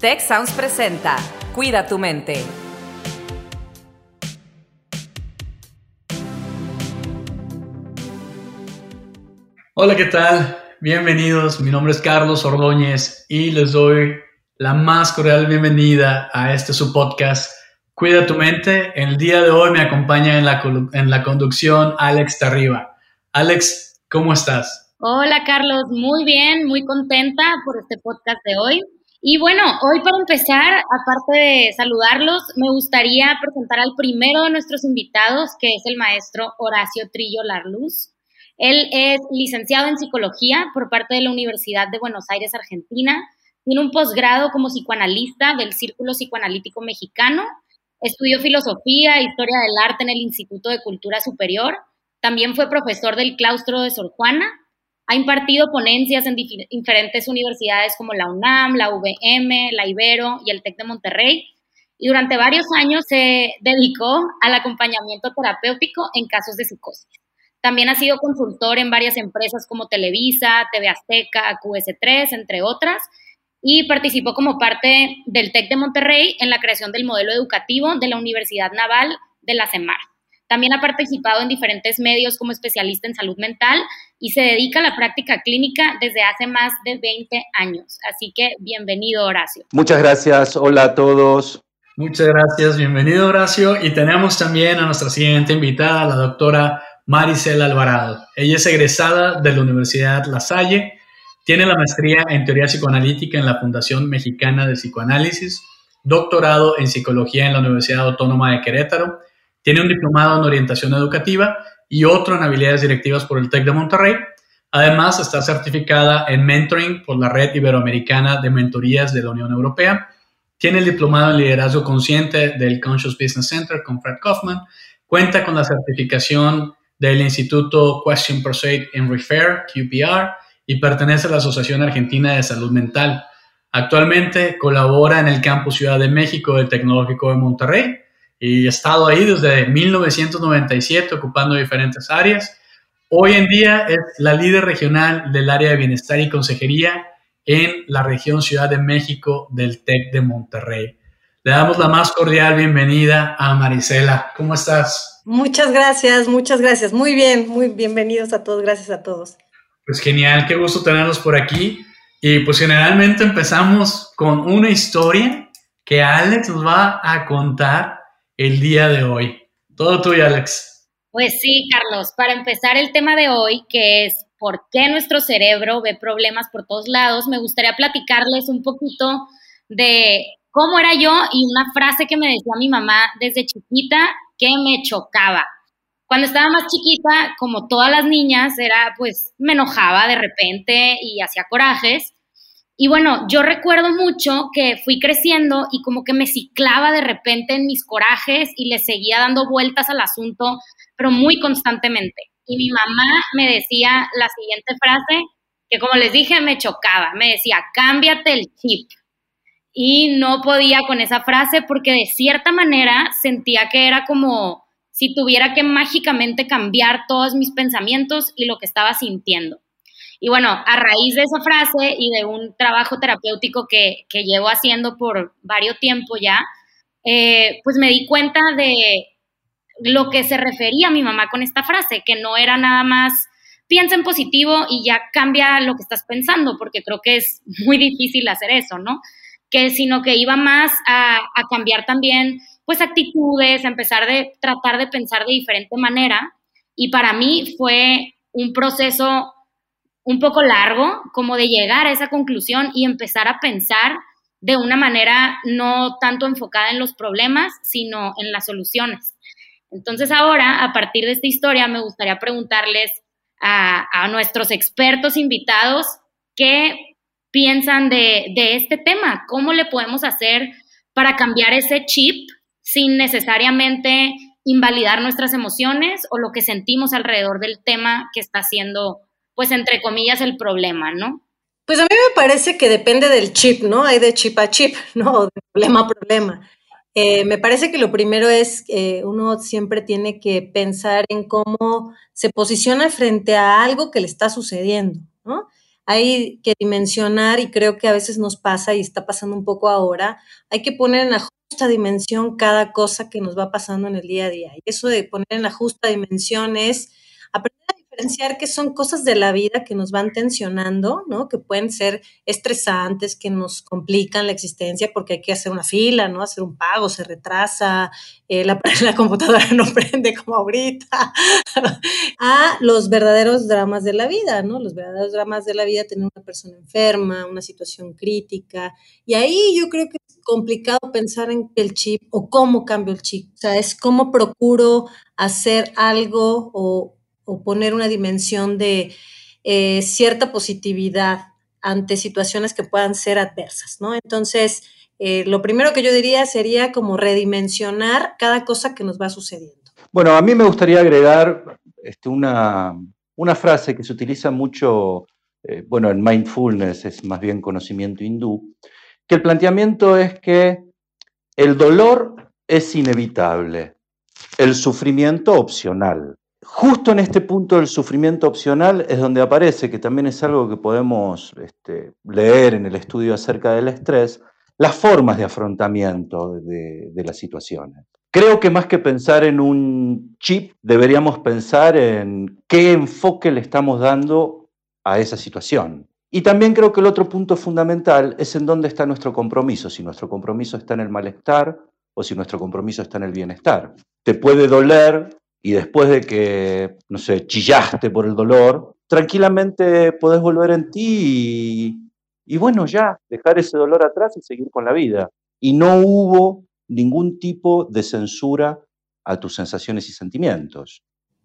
Tech Sounds presenta Cuida tu mente. Hola, ¿qué tal? Bienvenidos, mi nombre es Carlos Ordóñez y les doy la más cordial bienvenida a este su podcast Cuida tu mente. El día de hoy me acompaña en la, en la conducción Alex Tarriba. Alex, ¿cómo estás? Hola Carlos, muy bien, muy contenta por este podcast de hoy. Y bueno, hoy para empezar, aparte de saludarlos, me gustaría presentar al primero de nuestros invitados, que es el maestro Horacio Trillo Larluz. Él es licenciado en psicología por parte de la Universidad de Buenos Aires, Argentina. Tiene un posgrado como psicoanalista del Círculo Psicoanalítico Mexicano Estudió filosofía e historia del arte en el Instituto de Cultura Superior. También fue profesor del claustro de Sor Juana. Ha impartido ponencias en diferentes universidades como la UNAM, la UVM, la Ibero y el TEC de Monterrey. Y durante varios años se dedicó al acompañamiento terapéutico en casos de psicosis. También ha sido consultor en varias empresas como Televisa, TV Azteca, QS3, entre otras, y participó como parte del TEC de Monterrey en la creación del modelo educativo de la Universidad Naval de la CEMAR. También ha participado en diferentes medios como especialista en salud mental y se dedica a la práctica clínica desde hace más de 20 años. Así que bienvenido, Horacio. Muchas gracias. Hola a todos. Muchas gracias. Bienvenido, Horacio. Y tenemos también a nuestra siguiente invitada, la doctora Maricela Alvarado. Ella es egresada de la Universidad La Salle tiene la maestría en teoría psicoanalítica en la Fundación Mexicana de Psicoanálisis, doctorado en psicología en la Universidad Autónoma de Querétaro, tiene un diplomado en orientación educativa y otro en habilidades directivas por el TEC de Monterrey. Además, está certificada en mentoring por la Red Iberoamericana de Mentorías de la Unión Europea. Tiene el diplomado en liderazgo consciente del Conscious Business Center con Fred Kaufman. Cuenta con la certificación del Instituto Question Pursuit in Refer, QPR, y pertenece a la Asociación Argentina de Salud Mental. Actualmente colabora en el campus Ciudad de México del Tecnológico de Monterrey y ha estado ahí desde 1997 ocupando diferentes áreas. Hoy en día es la líder regional del área de bienestar y consejería en la región Ciudad de México del TEC de Monterrey. Le damos la más cordial bienvenida a Marisela. ¿Cómo estás? Muchas gracias, muchas gracias. Muy bien, muy bienvenidos a todos. Gracias a todos. Pues genial, qué gusto tenerlos por aquí. Y pues generalmente empezamos con una historia que Alex nos va a contar el día de hoy. Todo tuyo, Alex. Pues sí, Carlos, para empezar el tema de hoy, que es por qué nuestro cerebro ve problemas por todos lados, me gustaría platicarles un poquito de cómo era yo y una frase que me decía mi mamá desde chiquita que me chocaba. Cuando estaba más chiquita, como todas las niñas, era pues me enojaba de repente y hacía corajes. Y bueno, yo recuerdo mucho que fui creciendo y como que me ciclaba de repente en mis corajes y le seguía dando vueltas al asunto, pero muy constantemente. Y mi mamá me decía la siguiente frase, que como les dije, me chocaba. Me decía, cámbiate el chip. Y no podía con esa frase porque de cierta manera sentía que era como si tuviera que mágicamente cambiar todos mis pensamientos y lo que estaba sintiendo. Y bueno, a raíz de esa frase y de un trabajo terapéutico que, que llevo haciendo por varios tiempo ya, eh, pues me di cuenta de lo que se refería a mi mamá con esta frase, que no era nada más piensa en positivo y ya cambia lo que estás pensando, porque creo que es muy difícil hacer eso, ¿no? Que sino que iba más a, a cambiar también pues actitudes, empezar de tratar de pensar de diferente manera. Y para mí fue un proceso un poco largo, como de llegar a esa conclusión y empezar a pensar de una manera no tanto enfocada en los problemas, sino en las soluciones. Entonces ahora, a partir de esta historia, me gustaría preguntarles a, nuestros expertos invitados qué piensan de este tema, cómo le podemos hacer para cambiar ese chip sin necesariamente invalidar nuestras emociones o lo que sentimos alrededor del tema que está siendo, pues, entre comillas, el problema, ¿no? Pues a mí me parece que depende del chip, ¿no? Hay de chip a chip, ¿no? De problema a problema. Eh, me parece que lo primero es que uno siempre tiene que pensar en cómo se posiciona frente a algo que le está sucediendo, ¿no? hay que dimensionar y creo que a veces nos pasa y está pasando un poco ahora, hay que poner en la justa dimensión cada cosa que nos va pasando en el día a día. Y eso de poner en la justa dimensión es aprender que son cosas de la vida que nos van tensionando, ¿no? Que pueden ser estresantes, que nos complican la existencia porque hay que hacer una fila, ¿no? Hacer un pago, se retrasa, eh, la, la, computadora no prende como ahorita, a los verdaderos dramas de la vida, ¿no? Los verdaderos dramas de la vida, tener una persona enferma, una situación crítica. Y ahí yo creo que es complicado pensar en el chip o cómo cambio el chip. O sea, es cómo procuro hacer algo o o poner una dimensión de eh, cierta positividad ante situaciones que puedan ser adversas, ¿no? Entonces, eh, lo primero que yo diría sería como redimensionar cada cosa que nos va sucediendo. Bueno, a mí me gustaría agregar este, una, frase que se utiliza mucho, eh, bueno, en mindfulness es más bien conocimiento hindú, que el planteamiento es que el dolor es inevitable, el sufrimiento opcional. Justo en este punto del sufrimiento opcional es donde aparece, que también es algo que podemos este, leer en el estudio acerca del estrés, las formas de afrontamiento de, de, las situaciones. Creo que más que pensar en un chip, deberíamos pensar en qué enfoque le estamos dando a esa situación. Y también creo que el otro punto fundamental es en dónde está nuestro compromiso, si nuestro compromiso está en el malestar o si nuestro compromiso está en el bienestar. Te puede doler y después de que, no sé, chillaste por el dolor, tranquilamente podés volver en ti y, bueno, ya, dejar ese dolor atrás y seguir con la vida. Y no hubo ningún tipo de censura a tus sensaciones y sentimientos.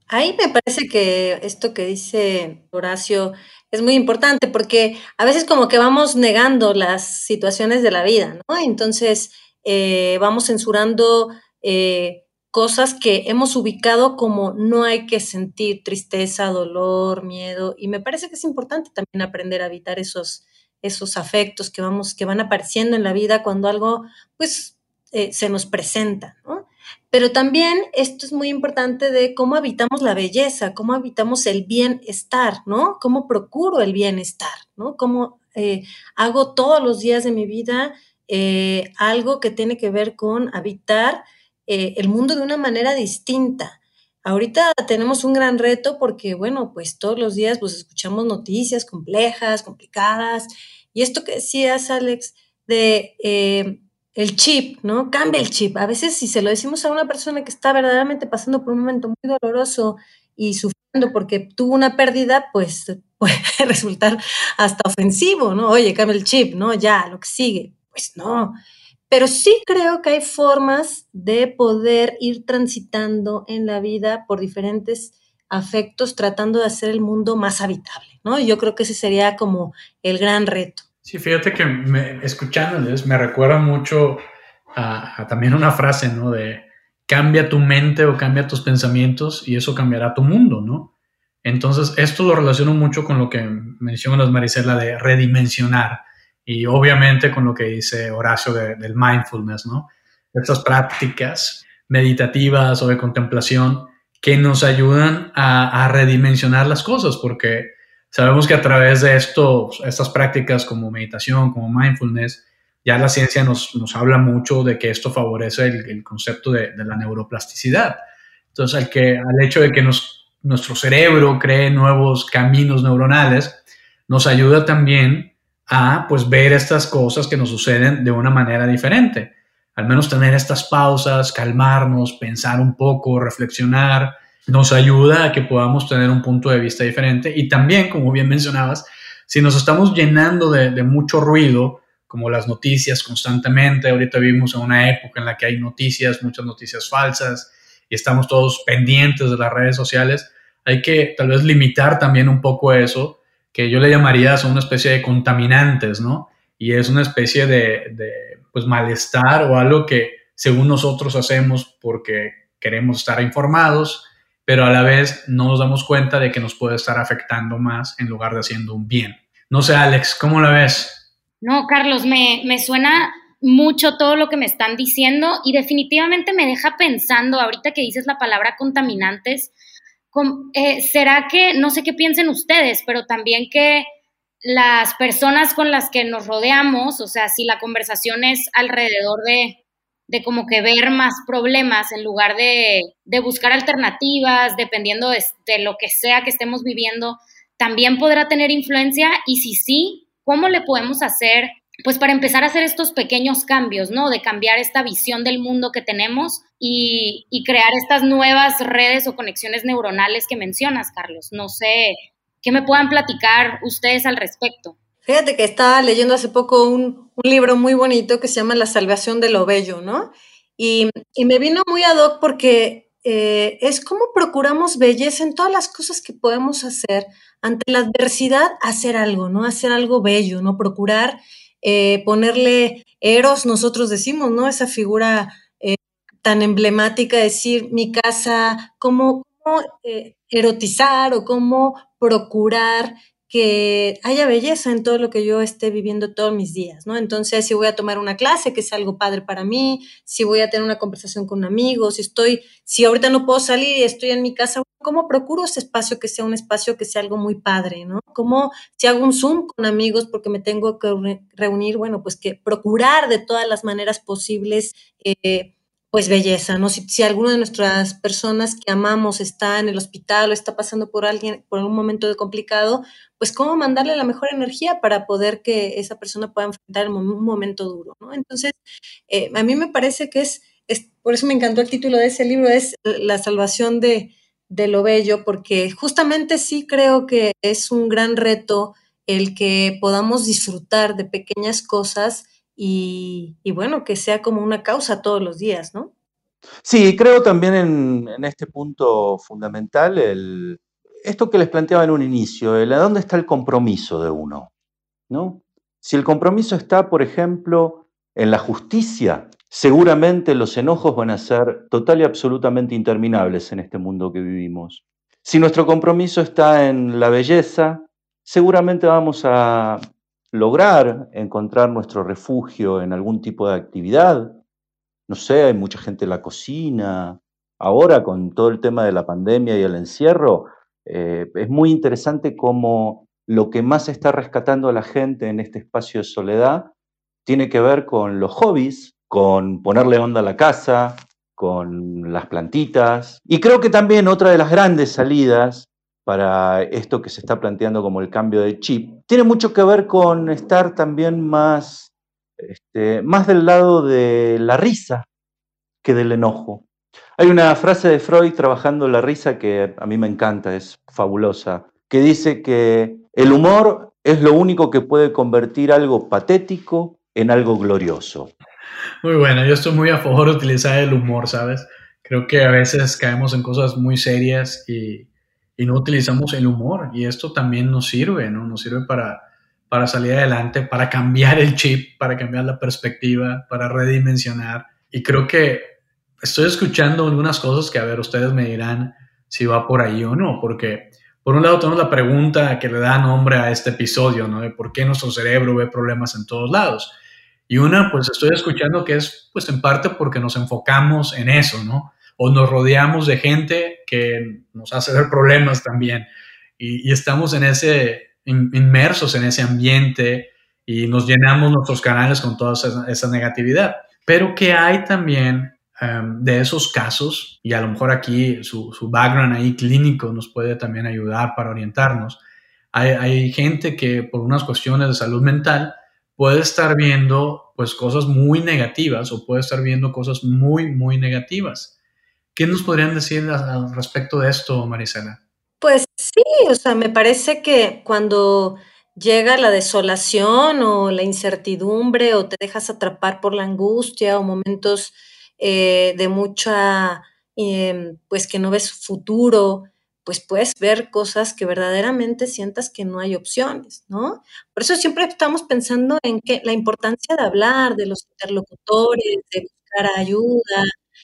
Ahí me parece que esto que dice Horacio es muy importante porque a veces como que vamos negando las situaciones de la vida, ¿no? Entonces eh, vamos censurando eh, cosas que hemos ubicado como no hay que sentir tristeza, dolor, miedo, y me parece que es importante también aprender a evitar esos, esos afectos que, vamos, que van apareciendo en la vida cuando algo pues eh, se nos presenta, ¿no? Pero también esto es muy importante de cómo habitamos la belleza, cómo habitamos el bienestar, ¿no? Cómo procuro el bienestar, ¿no? Cómo eh, hago todos los días de mi vida eh, algo que tiene que ver con habitar eh, el mundo de una manera distinta. Ahorita tenemos un gran reto porque, bueno, pues todos los días pues escuchamos noticias complejas, complicadas. Y esto que decías, Alex, de eh, el chip, ¿no? Cambia el chip. A veces si se lo decimos a una persona que está verdaderamente pasando por un momento muy doloroso y sufriendo porque tuvo una pérdida, pues puede resultar hasta ofensivo, ¿no? Oye, cambia el chip, ¿no? Ya, lo que sigue. Pues no. Pero sí creo que hay formas de poder ir transitando en la vida por diferentes afectos, tratando de hacer el mundo más habitable, ¿no? Yo creo que ese sería como el gran reto. Sí, fíjate que me, escuchándoles me recuerda mucho a, también una frase, ¿no? De cambia tu mente o cambia tus pensamientos y eso cambiará tu mundo, ¿no? Entonces, esto lo relaciono mucho con lo que mencionas, Marisela, de redimensionar y obviamente con lo que dice Horacio del mindfulness, ¿no? Estas prácticas meditativas o de contemplación que nos ayudan a, redimensionar las cosas, porque sabemos que a través de esto, estas prácticas como meditación, como mindfulness, ya la ciencia nos, nos habla mucho de que esto favorece el, concepto de, de, la neuroplasticidad. Entonces, al, que, al hecho de que nos, nuestro cerebro cree nuevos caminos neuronales, nos ayuda también a pues ver estas cosas que nos suceden de una manera diferente. Al menos tener estas pausas, calmarnos, pensar un poco, reflexionar, nos ayuda a que podamos tener un punto de vista diferente. Y también, como bien mencionabas, si nos estamos llenando de, mucho ruido, como las noticias constantemente, ahorita vivimos en una época en la que hay noticias, muchas noticias falsas, y estamos todos pendientes de las redes sociales, hay que tal vez limitar también un poco eso que yo le llamaría son una especie de contaminantes, ¿no? Y es una especie de, pues, malestar o algo que según nosotros hacemos porque queremos estar informados, pero a la vez no nos damos cuenta de que nos puede estar afectando más en lugar de haciendo un bien. No sé, Alex, ¿cómo la ves? No, Carlos, me, me suena mucho todo lo que me están diciendo y definitivamente me deja pensando, ahorita que dices la palabra contaminantes, eh, ¿será que, no sé qué piensen ustedes, pero también que las personas con las que nos rodeamos, o sea, si la conversación es alrededor de, como que ver más problemas en lugar de, buscar alternativas, dependiendo de, lo que sea que estemos viviendo, también podrá tener influencia y si sí, ¿cómo le podemos hacer? Pues para empezar a hacer estos pequeños cambios, ¿no? De cambiar esta visión del mundo que tenemos y, y crear estas nuevas redes o conexiones neuronales que mencionas, Carlos. No sé, ¿qué me puedan platicar ustedes al respecto? Fíjate que estaba leyendo hace poco un, libro muy bonito que se llama La salvación de lo bello, ¿no? Y, me vino muy ad hoc porque eh, es como procuramos belleza en todas las cosas que podemos hacer ante la adversidad, hacer algo, ¿no? Hacer algo bello, ¿no? Procurar eh, ponerle eros, nosotros decimos, ¿no? Esa figura eh, tan emblemática, decir mi casa, cómo, cómo erotizar o cómo procurar que haya belleza en todo lo que yo esté viviendo todos mis días, ¿no? Entonces, si voy a tomar una clase, que sea algo padre para mí, si voy a tener una conversación con un amigo, si estoy, si ahorita no puedo salir y estoy en mi casa, ¿cómo procuro ese espacio que sea un espacio que sea algo muy padre, ¿no? ¿Cómo si hago un Zoom con amigos porque me tengo que reunir, bueno, pues que procurar de todas las maneras posibles eh, pues belleza, ¿no? Si, si alguna de nuestras personas que amamos está en el hospital o está pasando por alguien, por un momento complicado, pues cómo mandarle la mejor energía para poder que esa persona pueda enfrentar un momento duro, ¿no? Entonces, eh, a mí me parece que es, es, por eso me encantó el título de ese libro, es La salvación de, de lo bello, porque justamente sí creo que es un gran reto el que podamos disfrutar de pequeñas cosas y, bueno, que sea como una causa todos los días, ¿no? Sí, creo también en, este punto fundamental el, esto que les planteaba en un inicio, el a dónde está el compromiso de uno, ¿no? Si el compromiso está, por ejemplo, en la justicia, seguramente los enojos van a ser total y absolutamente interminables en este mundo que vivimos. Si nuestro compromiso está en la belleza, seguramente vamos a lograr encontrar nuestro refugio en algún tipo de actividad. No sé, hay mucha gente en la cocina. Ahora, con todo el tema de la pandemia y el encierro, eh, es muy interesante cómo lo que más está rescatando a la gente en este espacio de soledad tiene que ver con los hobbies, con ponerle onda a la casa, con las plantitas. Y creo que también otra de las grandes salidas para esto que se está planteando como el cambio de chip, tiene mucho que ver con estar también más, este, más del lado de la risa que del enojo. Hay una frase de Freud trabajando la risa que a mí me encanta, es fabulosa, que dice que el humor es lo único que puede convertir algo patético en algo glorioso. Muy bueno, yo estoy muy a favor de utilizar el humor, ¿sabes? Creo que a veces caemos en cosas muy serias y, y no utilizamos el humor y esto también nos sirve, ¿no? Nos sirve para, para salir adelante, para cambiar el chip, para cambiar la perspectiva, para redimensionar. Y creo que estoy escuchando algunas cosas que, a ver, ustedes me dirán si va por ahí o no, porque por un lado tenemos la pregunta que le da nombre a este episodio, ¿no? De por qué nuestro cerebro ve problemas en todos lados. Y una, pues estoy escuchando que es, pues en parte porque nos enfocamos en eso, ¿no? o nos rodeamos de gente que nos hace ver problemas también y, estamos en ese, inmersos en ese ambiente y nos llenamos nuestros canales con toda esa, negatividad. Pero que hay también em, de esos casos, y a lo mejor aquí su, su, background ahí clínico nos puede también ayudar para orientarnos, hay, hay gente que por unas cuestiones de salud mental puede estar viendo pues cosas muy negativas o puede estar viendo cosas muy, muy negativas. ¿Qué nos podrían decir al respecto de esto, Marisela? Pues sí, o sea, me parece que cuando llega la desolación o la incertidumbre o te dejas atrapar por la angustia o momentos eh, de mucha, em, pues que no ves futuro, pues puedes ver cosas que verdaderamente sientas que no hay opciones, ¿no? Por eso siempre estamos pensando en que la importancia de hablar, de los interlocutores, de buscar ayuda,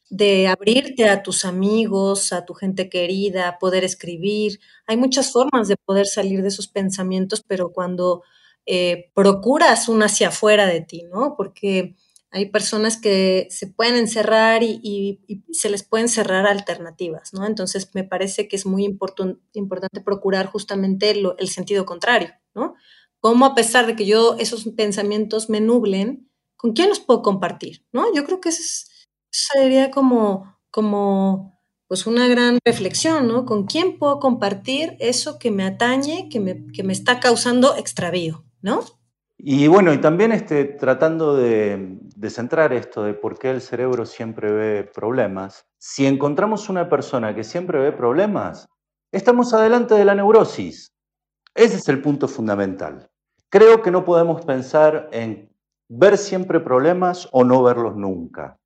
de abrirte a tus amigos, a tu gente querida, poder escribir. Hay muchas formas de poder salir de esos pensamientos, pero cuando eh, procuras un hacia afuera de ti, ¿no? Porque hay personas que se pueden encerrar y, se les pueden cerrar alternativas, ¿no? Entonces me parece que es muy importante procurar justamente el sentido contrario, ¿no? cómo a pesar de que yo esos pensamientos me nublen, ¿con quién los puedo compartir? ¿No? Yo creo que eso, sería como, como pues una gran reflexión, ¿no? ¿Con quién puedo compartir eso que me atañe, que me, que me está causando extravío, ¿no? Y bueno, y también este, tratando de, de, centrar esto de por qué el cerebro siempre ve problemas, si encontramos una persona que siempre ve problemas, estamos adelante de la neurosis. Ese es el punto fundamental. Creo que no podemos pensar en ver siempre problemas o no verlos nunca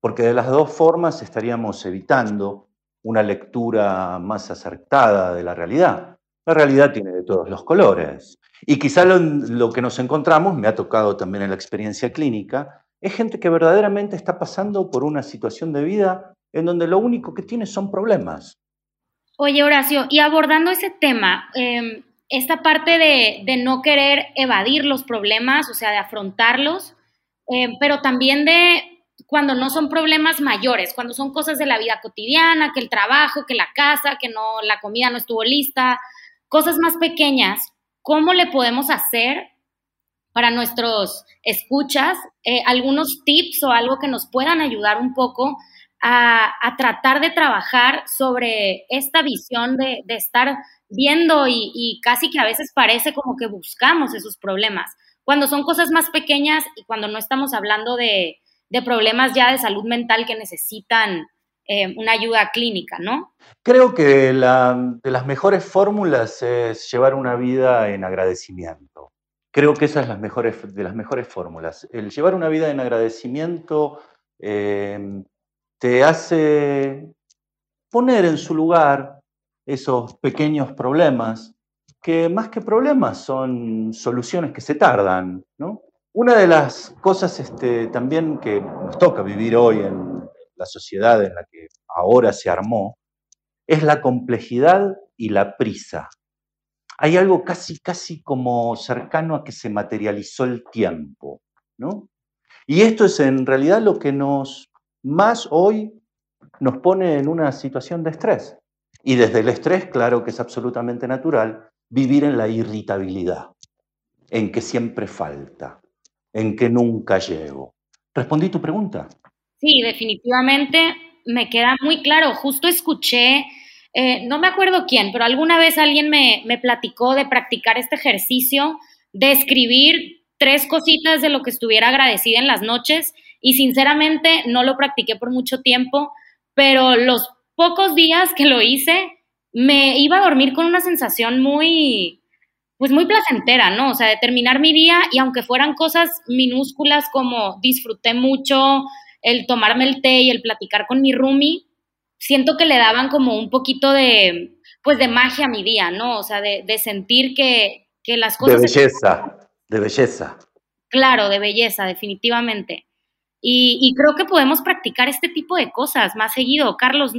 porque de las dos formas estaríamos evitando una lectura más acertada de la realidad. La realidad tiene de todos los colores. Y quizá lo, que nos encontramos, me ha tocado también en la experiencia clínica, es gente que verdaderamente está pasando por una situación de vida en donde lo único que tiene son problemas. Oye, Horacio, y abordando ese tema, em, esta parte de, no querer evadir los problemas, o sea, de afrontarlos, em, pero también de cuando no son problemas mayores, cuando son cosas de la vida cotidiana, que el trabajo, que la casa, que no la comida no estuvo lista, cosas más pequeñas, ¿cómo le podemos hacer para nuestros escuchas eh, algunos tips o algo que nos puedan ayudar un poco a, tratar de trabajar sobre esta visión de, estar viendo y, y, casi que a veces parece como que buscamos esos problemas. Cuando son cosas más pequeñas y cuando no estamos hablando de, de problemas ya de salud mental que necesitan eh, una ayuda clínica, ¿no? Creo que de las mejores fórmulas es llevar una vida en agradecimiento. Creo que esa es las mejores, de las mejores fórmulas. El llevar una vida en agradecimiento eh, te hace poner en su lugar esos pequeños problemas que más que problemas son soluciones que se tardan. Una de las cosas este, también que nos toca vivir hoy en la sociedad en la que ahora se armó es la complejidad y la prisa. Hay algo casi, casi como cercano a que se materializó el tiempo, ¿no? Y esto es en realidad lo que nos más hoy nos pone en una situación de estrés. Y desde el estrés, claro que es absolutamente natural, vivir en la irritabilidad, en que siempre falta, en que nunca llego. ¿Respondí tu pregunta? Sí, definitivamente me queda muy claro. Justo escuché, eh, no me acuerdo quién, pero alguna vez alguien me, me platicó de practicar este ejercicio, de escribir tres cositas de lo que estuviera agradecida en las noches y sinceramente no lo practiqué por mucho tiempo, pero los pocos días que lo hice, me iba a dormir con una sensación muy, pues muy placentera, ¿no? O sea, de terminar mi día y aunque fueran cosas minúsculas como disfruté mucho el tomarme el té y el platicar con mi roomie, siento que le daban como un poquito de, pues de magia a mi día, ¿no? O sea, de, sentir que, que, las cosas... De belleza, de belleza. Claro, de belleza, definitivamente. Y, y creo que podemos practicar este tipo de cosas más seguido. Carlos,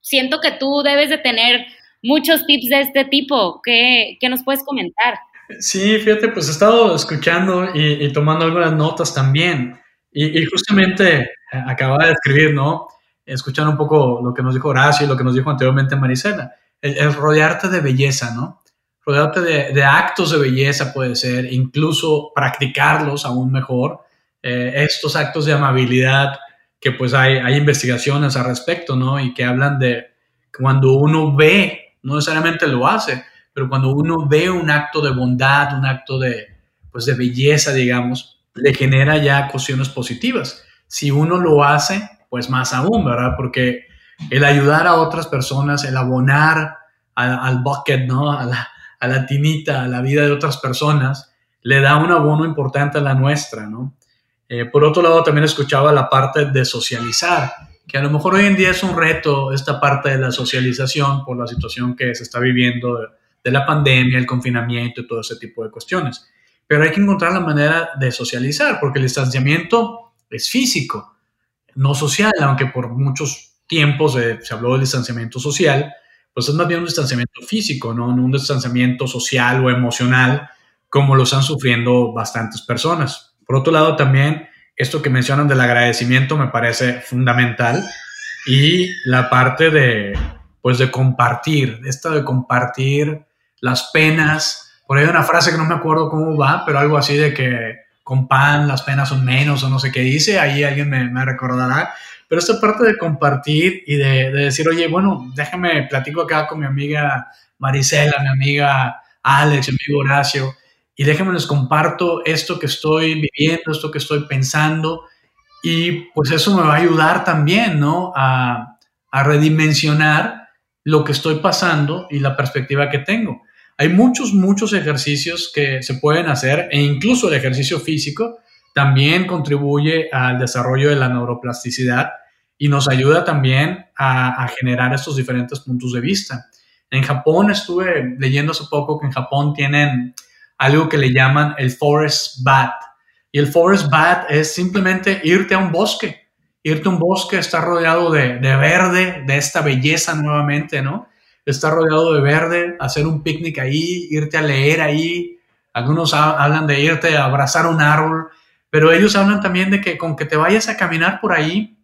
siento que tú debes de tener muchos tips de este tipo. ¿Qué, qué nos puedes comentar? Sí, fíjate, pues he estado escuchando y, tomando algunas notas también. Y, justamente eh, acababa de escribir, ¿no? Escuchando un poco lo que nos dijo Horacio y lo que nos dijo anteriormente Marisela. El, rodearte de belleza, ¿no? Rodearte de, de, actos de belleza puede ser, incluso practicarlos aún mejor. Eh, estos actos de amabilidad, que pues hay, hay investigaciones al respecto, ¿no? Y que hablan de cuando uno ve no necesariamente lo hace, pero cuando uno ve un acto de bondad, un acto de, pues de belleza, digamos, le genera ya cuestiones positivas. Si uno lo hace, pues más aún, ¿verdad? Porque el ayudar a otras personas, el abonar al, bucket, ¿no? A la, tinita, a la vida de otras personas, le da un abono importante a la nuestra, ¿no? Eh, por otro lado, también escuchaba la parte de socializar que a lo mejor hoy en día es un reto esta parte de la socialización por la situación que se está viviendo de, la pandemia, el confinamiento y todo ese tipo de cuestiones. Pero hay que encontrar la manera de socializar, porque el distanciamiento es físico, no social, aunque por muchos tiempos se habló del distanciamiento social, pues es más bien un distanciamiento físico, no un distanciamiento social o emocional como lo están sufriendo bastantes personas. Por otro lado, también esto que mencionan del agradecimiento me parece fundamental y la parte de, pues de compartir, esto de compartir las penas, por ahí hay una frase que no me acuerdo cómo va, pero algo así de que con pan las penas son menos o no sé qué dice, ahí alguien me, me recordará. Pero esta parte de compartir y de, de, decir, oye, bueno, déjame platico acá con mi amiga Marisela, mi amiga Alex, mi amigo Horacio, y déjame les comparto esto que estoy viviendo, esto que estoy pensando, y pues eso me va a ayudar también, ¿no? A, a redimensionar lo que estoy pasando y la perspectiva que tengo. Hay muchos, muchos ejercicios que se pueden hacer e incluso el ejercicio físico también contribuye al desarrollo de la neuroplasticidad y nos ayuda también a, generar estos diferentes puntos de vista. En Japón estuve leyendo hace poco que en Japón tienen algo que le llaman el forest bath. Y el forest bath es simplemente irte a un bosque, irte a un bosque, estar rodeado de, de verde, de esta belleza nuevamente, ¿no? Estar rodeado de verde, hacer un picnic ahí, irte a leer ahí. Algunos hablan de irte a abrazar un árbol, pero ellos hablan también de que con que te vayas a caminar por ahí,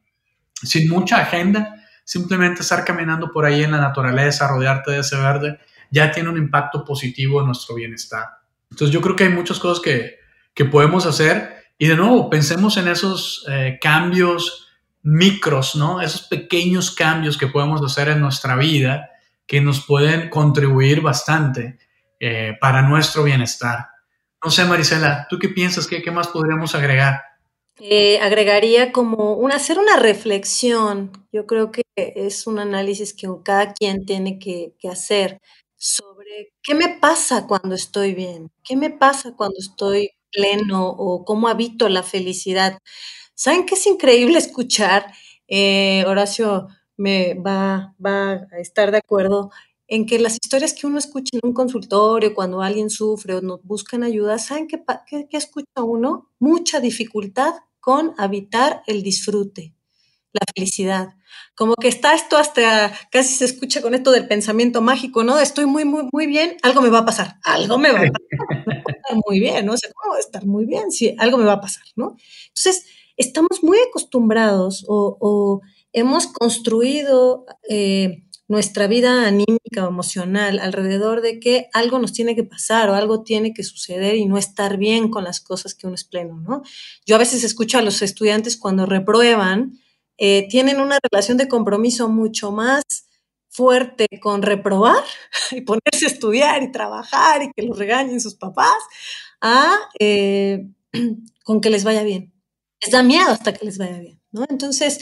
sin mucha agenda, simplemente estar caminando por ahí en la naturaleza, rodearte de ese verde, ya tiene un impacto positivo en nuestro bienestar. Entonces yo creo que hay muchas cosas que, que podemos hacer y de nuevo pensemos en esos eh, cambios micros, ¿no? Esos pequeños cambios que podemos hacer en nuestra vida que nos pueden contribuir bastante eh, para nuestro bienestar. No sé, Marisela, ¿tú qué piensas? ¿Qué, qué más podríamos agregar? Eh, agregaría como hacer una reflexión. Yo creo que es un análisis que cada quien tiene que, que hacer sobre qué me pasa cuando estoy bien, qué me pasa cuando estoy pleno o cómo habito la felicidad. ¿Saben qué es increíble escuchar? Eh, Horacio me va, va a estar de acuerdo en que las historias que uno escucha en un consultorio, cuando alguien sufre o nos buscan ayuda, ¿saben qué, qué, escucha uno? Mucha dificultad con habitar el disfrute, la felicidad. Como que está esto hasta, casi se escucha con esto del pensamiento mágico, ¿no? Estoy muy, muy, muy bien, algo me va a pasar, algo me va a pasar, estar muy bien, ¿no? O sea, ¿cómo estar muy bien? Sí, algo me va a pasar, ¿no? Entonces, estamos muy acostumbrados o, o hemos construido eh, nuestra vida anímica o emocional alrededor de que algo nos tiene que pasar o algo tiene que suceder y no estar bien con las cosas que uno es pleno, ¿no? Yo a veces escucho a los estudiantes cuando reprueban, eh, tienen una relación de compromiso mucho más fuerte con reprobar y ponerse a estudiar y trabajar y que los regañen sus papás, a eh, con que les vaya bien. Les da miedo hasta que les vaya bien, ¿no? Entonces,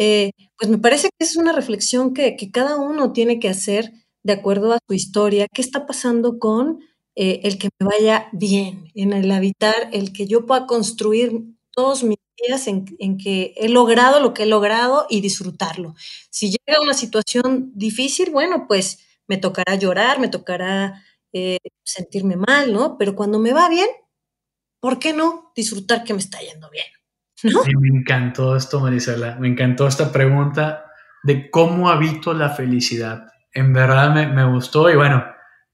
eh, pues me parece que es una reflexión que, cada uno tiene que hacer de acuerdo a su historia. ¿Qué está pasando con eh, el que me vaya bien, en el habitar, el que yo pueda construir todos mis días en, que he logrado lo que he logrado y disfrutarlo? Si llega una situación difícil, bueno, pues me tocará llorar, me tocará eh, sentirme mal, ¿no? Pero cuando me va bien, ¿por qué no disfrutar que me está yendo bien? Me encantó esto, Marisela. Me encantó esta pregunta de cómo habito la felicidad. En verdad me, gustó y bueno,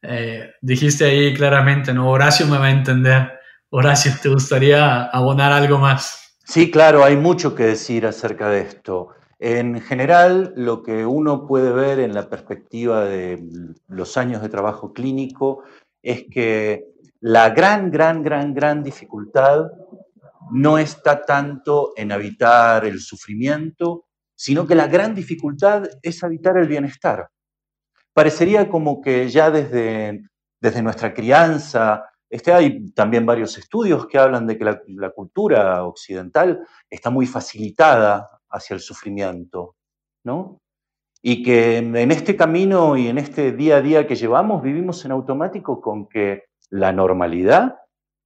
eh, dijiste ahí claramente, ¿no? Horacio me va a entender. Horacio, ¿te gustaría abonar algo más? Sí, claro, hay mucho que decir acerca de esto. En general, lo que uno puede ver en la perspectiva de los años de trabajo clínico es que la gran, gran, gran, gran dificultad no está tanto en habitar el sufrimiento, sino que la gran dificultad es habitar el bienestar. Parecería como que ya desde, desde nuestra crianza, este, hay también varios estudios que hablan de que la, la cultura occidental está muy facilitada hacia el sufrimiento, ¿no? Y que en este camino y en este día a día que llevamos vivimos en automático con que la normalidad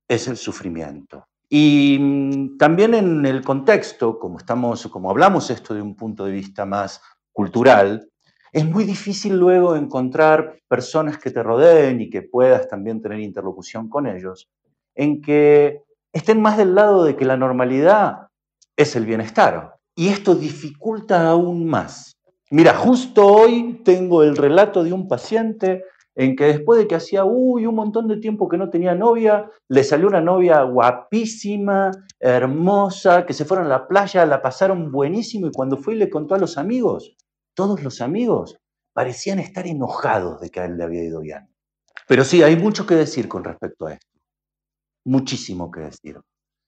es el sufrimiento. Y mm, también en el contexto, como, estamos, como hablamos esto de un punto de vista más cultural, es muy difícil luego encontrar personas que te rodeen y que puedas también tener interlocución con ellos, en que estén más del lado de que la normalidad es el bienestar. Y esto dificulta aún más. Mira, justo hoy tengo el relato de un paciente en que después de que hacía uy, un montón de tiempo que no tenía novia, le salió una novia guapísima, hermosa, que se fueron a la playa, la pasaron buenísimo y cuando fue y le contó a los amigos, todos los amigos parecían estar enojados de que a él le había ido bien. Pero sí, hay mucho que decir con respecto a esto. Muchísimo que decir.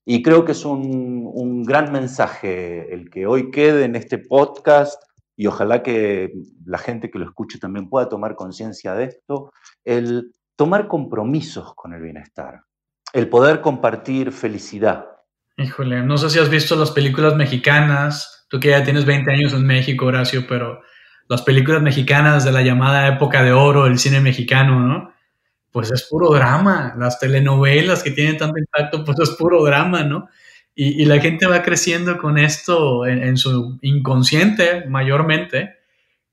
Y creo que es un, gran mensaje el que hoy quede en este podcast y ojalá que la gente que lo escuche también pueda tomar conciencia de esto, el tomar compromisos con el bienestar, el poder compartir felicidad. Híjole, no sé si has visto las películas mexicanas, tú que ya tienes 20 años en México, Horacio, pero las películas mexicanas de la llamada época de oro del cine mexicano, ¿no? Pues es puro drama. Las telenovelas que tienen tanto impacto, pues es puro drama, ¿no? Y, la gente va creciendo con esto en, su inconsciente mayormente,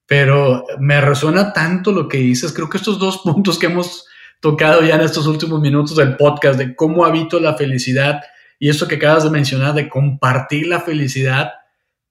pero me resuena tanto lo que dices. Creo que estos dos puntos que hemos tocado ya en estos últimos minutos del podcast, de cómo habito la felicidad y esto que acabas de mencionar, de compartir la felicidad,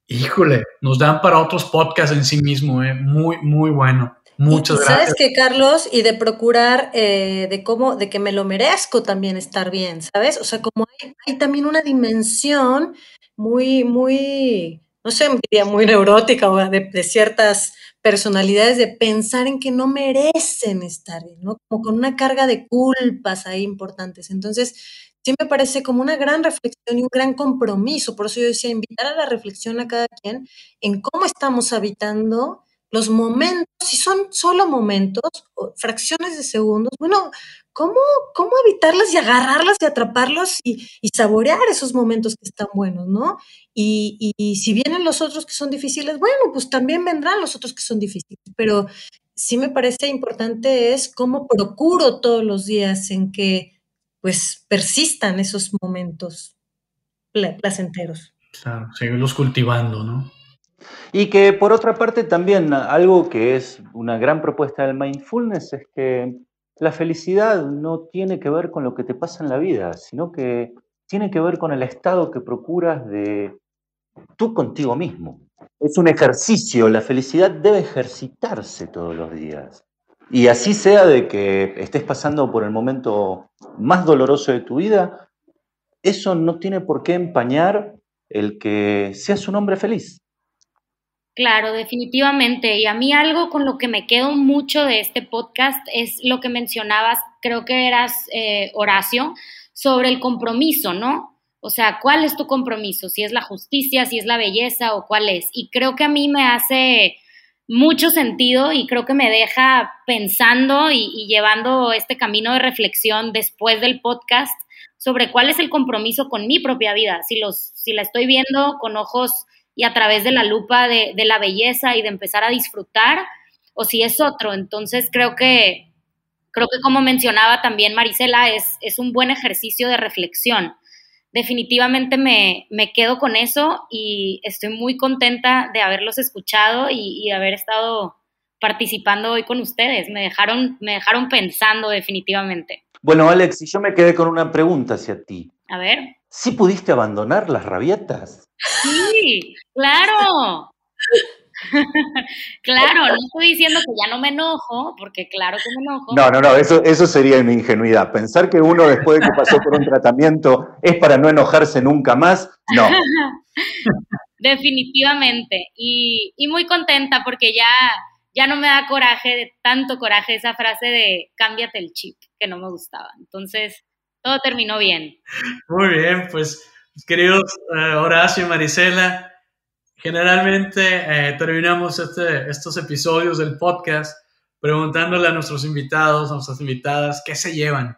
híjole, nos dan para otros podcasts en sí mismo, ¿eh? muy, muy bueno. Muchas gracias. Sabes que, Carlos, y de procurar de cómo, de que me lo merezco también estar bien, ¿sabes? O sea, como hay, también una dimensión muy, muy, no sé, diría muy neurótica o de, de, ciertas personalidades de pensar en que no merecen estar bien, ¿no? Como con una carga de culpas ahí importantes. Entonces, sí me parece como una gran reflexión y un gran compromiso. Por eso yo decía, invitar a la reflexión a cada quien en cómo estamos habitando los momentos, si son solo momentos, fracciones de segundos, bueno, ¿cómo, cómo evitarlas y agarrarlas y atraparlos y, saborear esos momentos que están buenos, ¿no? Y, y, si vienen los otros que son difíciles, bueno, pues también vendrán los otros que son difíciles, pero sí me parece importante es cómo procuro todos los días en que pues persistan esos momentos placenteros. Claro, seguirlos cultivando, ¿no? Y que por otra parte también algo que es una gran propuesta del mindfulness es que la felicidad no tiene que ver con lo que te pasa en la vida, sino que tiene que ver con el estado que procuras de tú contigo mismo. Es un ejercicio, la felicidad debe ejercitarse todos los días. Y así sea de que estés pasando por el momento más doloroso de tu vida, eso no tiene por qué empañar el que seas un hombre feliz. Claro, definitivamente. Y a mí algo con lo que me quedo mucho de este podcast es lo que mencionabas, creo que eras eh, Horacio, sobre el compromiso, ¿no? O sea, ¿cuál es tu compromiso? Si es la justicia, si es la belleza o cuál es. Y creo que a mí me hace mucho sentido y creo que me deja pensando y, llevando este camino de reflexión después del podcast sobre cuál es el compromiso con mi propia vida, si, los, si la estoy viendo con ojos y a través de la lupa de, la belleza y de empezar a disfrutar, o si es otro. Entonces creo que, creo que como mencionaba también Marisela, es, es un buen ejercicio de reflexión definitivamente me, quedo con eso y estoy muy contenta de haberlos escuchado y, de haber estado participando hoy con ustedes. Me dejaron, me dejaron pensando definitivamente. Bueno, Alex, y yo me quedé con una pregunta hacia ti. A ver. ¿Sí pudiste abandonar las rabietas? Sí, claro. claro, no estoy diciendo que ya no me enojo, porque claro que me enojo. No, no, no, eso, eso sería una ingenuidad. Pensar que uno después de que pasó por un tratamiento es para no enojarse nunca más, no. Definitivamente. Y, muy contenta porque ya, ya no me da coraje, de tanto coraje esa frase de cámbiate el chip, que no me gustaba. Entonces, todo terminó bien. Muy bien, pues queridos eh, Horacio y Marisela, Generalmente eh, terminamos este, estos episodios del podcast preguntándole a nuestros invitados, a nuestras invitadas, ¿qué se llevan?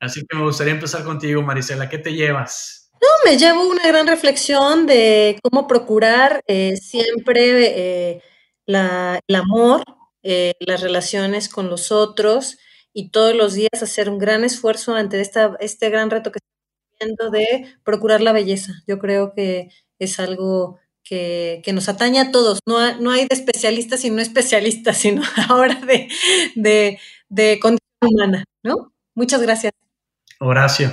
Así que me gustaría empezar contigo, Marisela, ¿qué te llevas? No, me llevo una gran reflexión de cómo procurar eh, siempre eh, el amor, las relaciones con los otros y todos los días hacer un gran esfuerzo ante esta, este gran reto que estamos viendo de procurar la belleza. Yo creo que es algo que, nos atañe a todos. No, no, hay de especialistas y no especialistas, sino ahora de, de, de condición humana, ¿no? Muchas gracias. Horacio.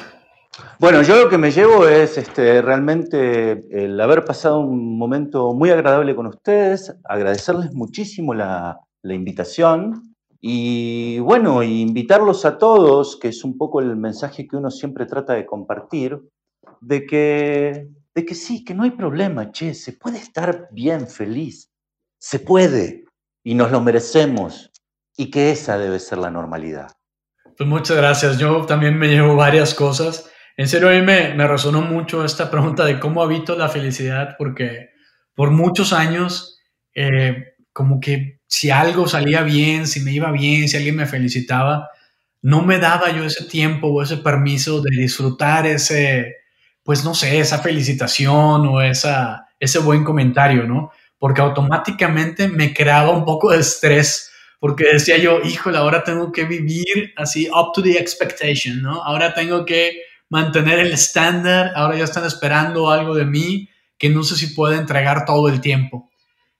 Bueno, yo lo que me llevo es este, realmente el haber pasado un momento muy agradable con ustedes, agradecerles muchísimo la, la invitación y bueno, invitarlos a todos, que es un poco el mensaje que uno siempre trata de compartir, de que de que sí, que no hay problema, che, se puede estar bien, feliz, se puede y nos lo merecemos y que esa debe ser la normalidad. Pues muchas gracias. Yo también me llevo varias cosas. En serio, a mí me, me resonó mucho esta pregunta de cómo habito la felicidad, porque por muchos años, eh, como que si algo salía bien, si me iba bien, si alguien me felicitaba, no me daba yo ese tiempo o ese permiso de disfrutar ese, pues no sé, esa felicitación o esa, ese buen comentario, ¿no? Porque automáticamente me creaba un poco de estrés, porque decía yo, híjole, ahora tengo que vivir así up to the expectation, ¿no? Ahora tengo que mantener el estándar, ahora ya están esperando algo de mí que no sé si puedo entregar todo el tiempo.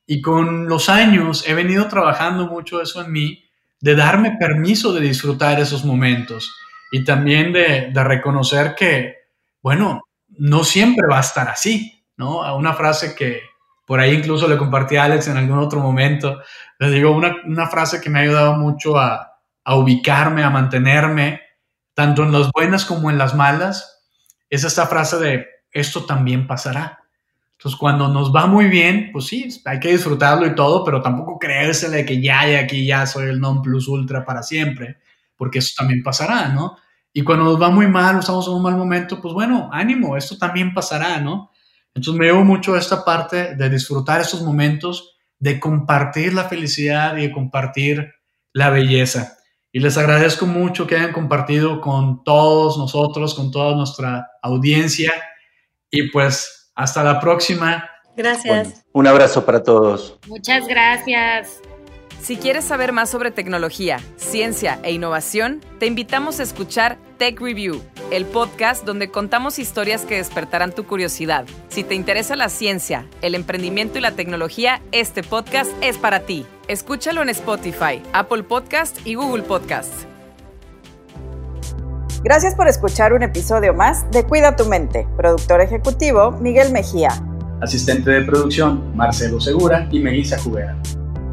Y con los años he venido trabajando mucho eso en mí, de darme permiso de disfrutar esos momentos y también de, de reconocer que, bueno, no siempre va a estar así, ¿no? Una frase que por ahí incluso le compartí a Alex en algún otro momento, le digo una, una frase que me ha ayudado mucho a, a ubicarme, a mantenerme, tanto en las buenas como en las malas, es esta frase de esto también pasará. Entonces, cuando nos va muy bien, pues sí, hay que disfrutarlo y todo, pero tampoco creérsele que ya y aquí ya soy el non plus ultra para siempre, porque eso también pasará, ¿no? Y cuando nos va muy mal o estamos en un mal momento, pues bueno, ánimo, esto también pasará, ¿no? Entonces me llevo mucho esta parte de disfrutar estos momentos, de compartir la felicidad y de compartir la belleza. Y les agradezco mucho que hayan compartido con todos nosotros, con toda nuestra audiencia. Y pues hasta la próxima. Gracias. un abrazo para todos. Muchas gracias. Si quieres saber más sobre tecnología, ciencia e innovación, te invitamos a escuchar Tech Review, el podcast donde contamos historias que despertarán tu curiosidad. Si te interesa la ciencia, el emprendimiento y la tecnología, este podcast es para ti. Escúchalo en Spotify, Apple Podcast y Google Podcast. Gracias por escuchar un episodio más de Cuida tu mente. Productor ejecutivo Miguel Mejía. Asistente de producción Marcelo Segura y Melissa Jubera.